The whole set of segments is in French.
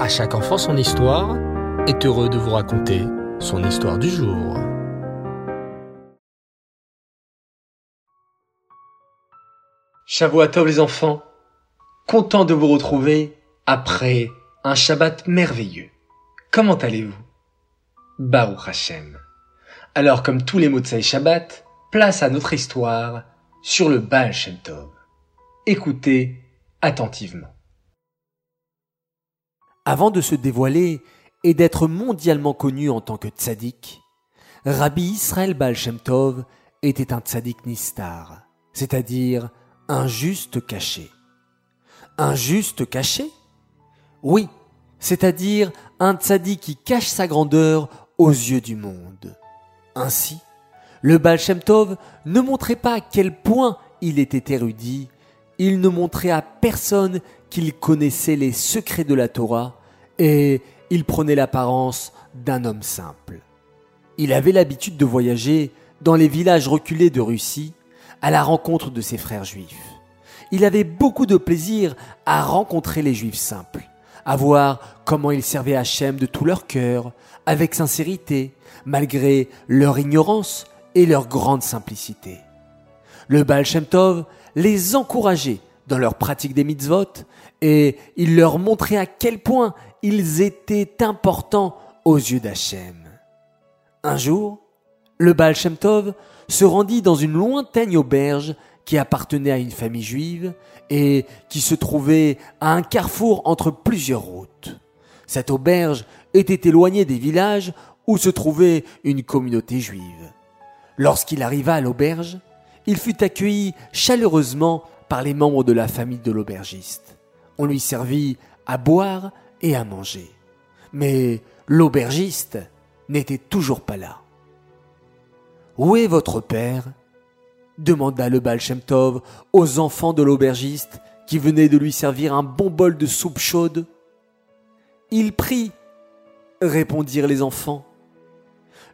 À chaque enfant son histoire est heureux de vous raconter son histoire du jour. Tov les enfants, content de vous retrouver après un Shabbat merveilleux. Comment allez-vous? Baruch Hashem. Alors comme tous les mots de Shabbat, place à notre histoire sur le Baal Shem Tov. Écoutez attentivement. Avant de se dévoiler et d'être mondialement connu en tant que tzaddik, Rabbi Israël Baal Shem Tov était un tzaddik nistar, c'est-à-dire un juste caché. Un juste caché? Oui, c'est-à-dire un tzaddik qui cache sa grandeur aux yeux du monde. Ainsi, le Baal Shem Tov ne montrait pas à quel point il était érudit, il ne montrait à personne qu'il connaissait les secrets de la Torah et il prenait l'apparence d'un homme simple. Il avait l'habitude de voyager dans les villages reculés de Russie à la rencontre de ses frères juifs. Il avait beaucoup de plaisir à rencontrer les juifs simples, à voir comment ils servaient Hachem de tout leur cœur, avec sincérité, malgré leur ignorance et leur grande simplicité. Le Baal Shem Tov les encourageait dans leur pratique des mitzvot et il leur montrait à quel point ils étaient importants aux yeux d'Hachem. Un jour, le Baal Shem Tov se rendit dans une lointaine auberge qui appartenait à une famille juive et qui se trouvait à un carrefour entre plusieurs routes. Cette auberge était éloignée des villages où se trouvait une communauté juive. Lorsqu'il arriva à l'auberge, il fut accueilli chaleureusement par les membres de la famille de l'aubergiste. On lui servit à boire et à manger. Mais l'aubergiste n'était toujours pas là. Où est votre père? demanda le Baal Shem Tov aux enfants de l'aubergiste qui venaient de lui servir un bon bol de soupe chaude. Il prie, répondirent les enfants.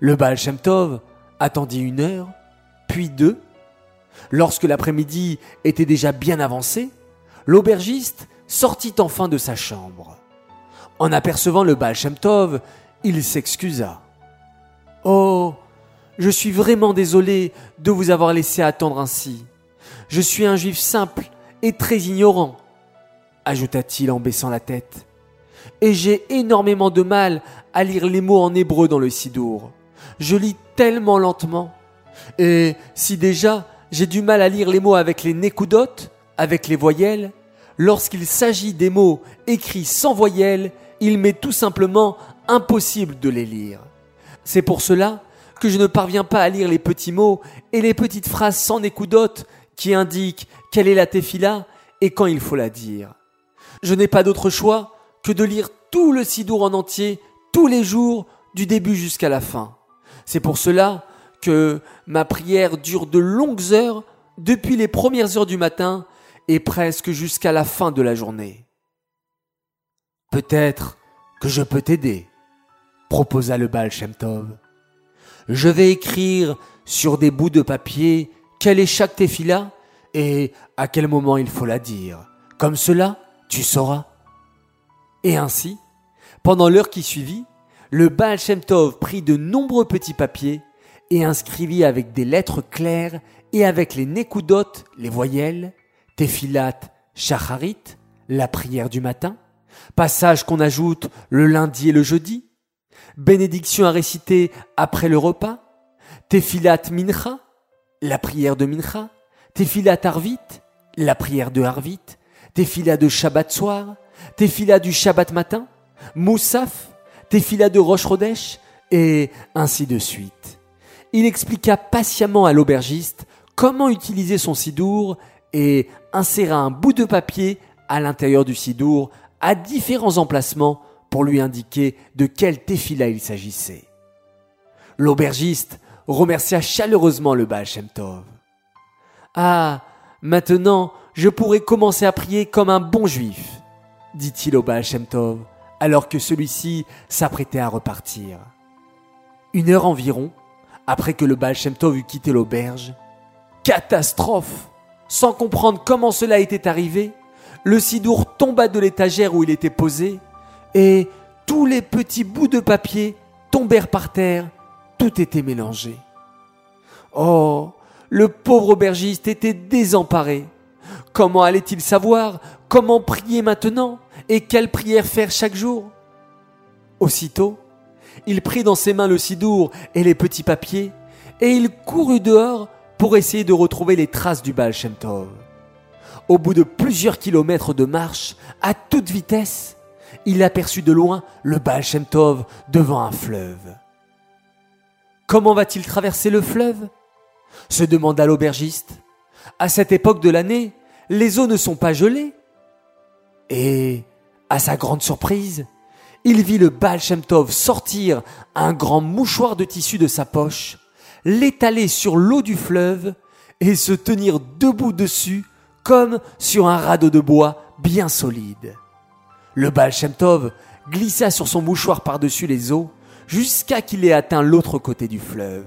Le Baal Shem Tov attendit une heure, puis deux. Lorsque l'après-midi était déjà bien avancé, l'aubergiste sortit enfin de sa chambre. En apercevant le Baal Shem Tov, il s'excusa. Oh, je suis vraiment désolé de vous avoir laissé attendre ainsi. Je suis un juif simple et très ignorant, ajouta-t-il en baissant la tête. Et j'ai énormément de mal à lire les mots en hébreu dans le Sidour. Je lis tellement lentement. Et si déjà j'ai du mal à lire les mots avec les nekudot, avec les voyelles, lorsqu'il s'agit des mots écrits sans voyelles, il m'est tout simplement impossible de les lire. C'est pour cela que je ne parviens pas à lire les petits mots et les petites phrases sans écoudote qui indiquent quelle est la tefila et quand il faut la dire. Je n'ai pas d'autre choix que de lire tout le sidour en entier, tous les jours, du début jusqu'à la fin. C'est pour cela ma prière dure de longues heures, depuis les premières heures du matin et presque jusqu'à la fin de la journée. Peut-être que je peux t'aider, proposa le Baal Shem Tov je vais écrire sur des bouts de papier quelle est chaque tefila et à quel moment il faut la dire. Comme cela, tu sauras. Et ainsi, pendant l'heure qui suivit, le Baal Shem Tov prit de nombreux petits papiers et inscrivit avec des lettres claires et avec les nekudot, les voyelles, tefilat, shacharit, la prière du matin, passage qu'on ajoute le lundi et le jeudi, bénédiction à réciter après le repas, Tefilat Mincha, la prière de Mincha, Tefilat Arvit, la prière de Arvit, Tefilat de Shabbat soir, Tefilat du Shabbat matin, Moussaf, Tefilat de Rosh Chodesh, et ainsi de suite. Il expliqua patiemment à l'aubergiste comment utiliser son sidour et inséra un bout de papier à l'intérieur du sidour à différents emplacements pour lui indiquer de quel tefila il s'agissait. L'aubergiste remercia chaleureusement le Baal Tov. Ah, maintenant, je pourrais commencer à prier comme un bon juif, dit-il au Baal Tov, alors que celui-ci s'apprêtait à repartir. Une heure environ, après que le Baal Shem eut quitté l'auberge, catastrophe Sans comprendre comment cela était arrivé, le sidour tomba de l'étagère où il était posé et tous les petits bouts de papier tombèrent par terre, tout était mélangé. Oh, le pauvre aubergiste était désemparé. Comment allait-il savoir comment prier maintenant et quelle prière faire chaque jour? Aussitôt, il prit dans ses mains le sidour et les petits papiers, et il courut dehors pour essayer de retrouver les traces du Baal. Au bout de plusieurs kilomètres de marche, à toute vitesse, il aperçut de loin le Baal devant un fleuve. Comment va-t-il traverser le fleuve? se demanda l'aubergiste. À cette époque de l'année, les eaux ne sont pas gelées. Et, à sa grande surprise, il vit le Baal sortir un grand mouchoir de tissu de sa poche, l'étaler sur l'eau du fleuve et se tenir debout dessus comme sur un radeau de bois bien solide. Le Baal glissa sur son mouchoir par-dessus les eaux jusqu'à qu'il ait atteint l'autre côté du fleuve.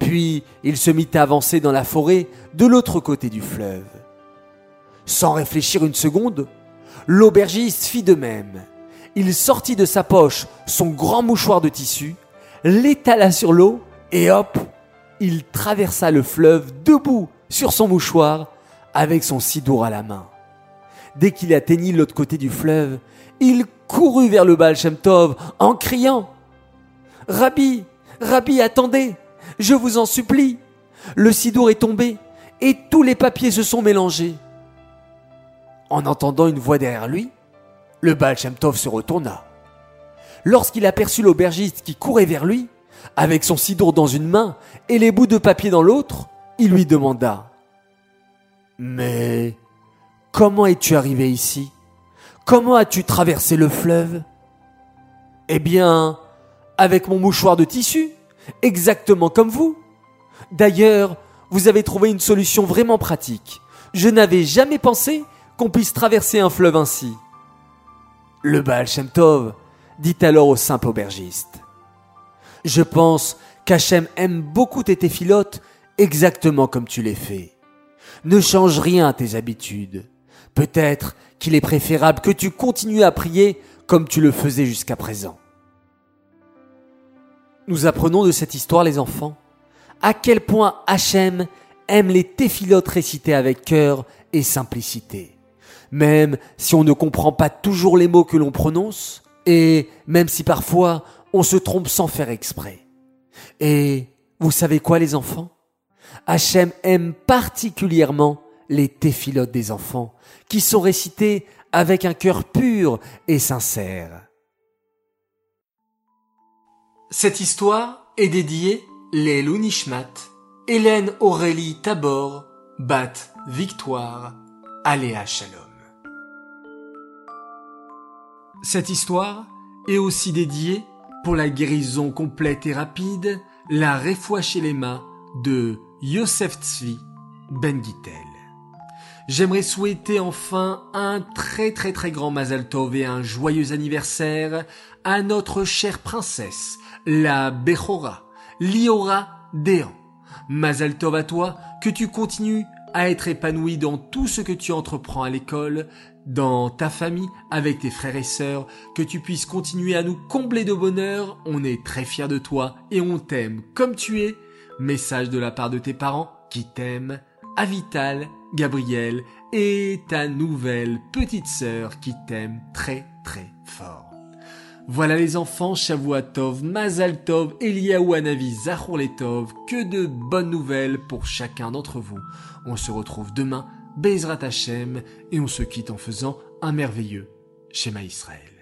Puis il se mit à avancer dans la forêt de l'autre côté du fleuve. Sans réfléchir une seconde, l'aubergiste fit de même il sortit de sa poche son grand mouchoir de tissu, l'étala sur l'eau et hop, il traversa le fleuve debout sur son mouchoir avec son sidour à la main. Dès qu'il atteignit l'autre côté du fleuve, il courut vers le Baal Shem Tov en criant Rabbi, Rabbi, attendez, je vous en supplie. Le sidour est tombé et tous les papiers se sont mélangés. En entendant une voix derrière lui, le Baal Shem Tov se retourna. Lorsqu'il aperçut l'aubergiste qui courait vers lui, avec son sidour dans une main et les bouts de papier dans l'autre, il lui demanda Mais comment es-tu arrivé ici? Comment as-tu traversé le fleuve? Eh bien, avec mon mouchoir de tissu, exactement comme vous. D'ailleurs, vous avez trouvé une solution vraiment pratique. Je n'avais jamais pensé qu'on puisse traverser un fleuve ainsi. Le Baal Shem Tov dit alors au simple aubergiste Je pense qu'Hachem aime beaucoup tes téphilotes exactement comme tu les fais. Ne change rien à tes habitudes. Peut-être qu'il est préférable que tu continues à prier comme tu le faisais jusqu'à présent. Nous apprenons de cette histoire, les enfants, à quel point Hachem aime les téphilotes récités avec cœur et simplicité même si on ne comprend pas toujours les mots que l'on prononce, et même si parfois on se trompe sans faire exprès. Et vous savez quoi les enfants? Hachem aime particulièrement les téphilotes des enfants, qui sont récités avec un cœur pur et sincère. Cette histoire est dédiée Lelou Nishmat, Hélène Aurélie Tabor, Bat Victoire, Aléa Shalom. Cette histoire est aussi dédiée pour la guérison complète et rapide, la chez les mains de Yosef Tzvi Ben Gittel. J'aimerais souhaiter enfin un très très très grand Mazal Tov et un joyeux anniversaire à notre chère princesse, la Bechora, Liora Dehan. Mazal Tov à toi, que tu continues à être épanoui dans tout ce que tu entreprends à l'école, dans ta famille, avec tes frères et sœurs, que tu puisses continuer à nous combler de bonheur. On est très fiers de toi et on t'aime comme tu es. Message de la part de tes parents qui t'aiment, Avital, Gabriel et ta nouvelle petite sœur qui t'aime très très fort. Voilà les enfants, Mazal Tov, Zachor Letov, que de bonnes nouvelles pour chacun d'entre vous. On se retrouve demain Bezrat Hashem, et on se quitte en faisant un merveilleux schéma Israël.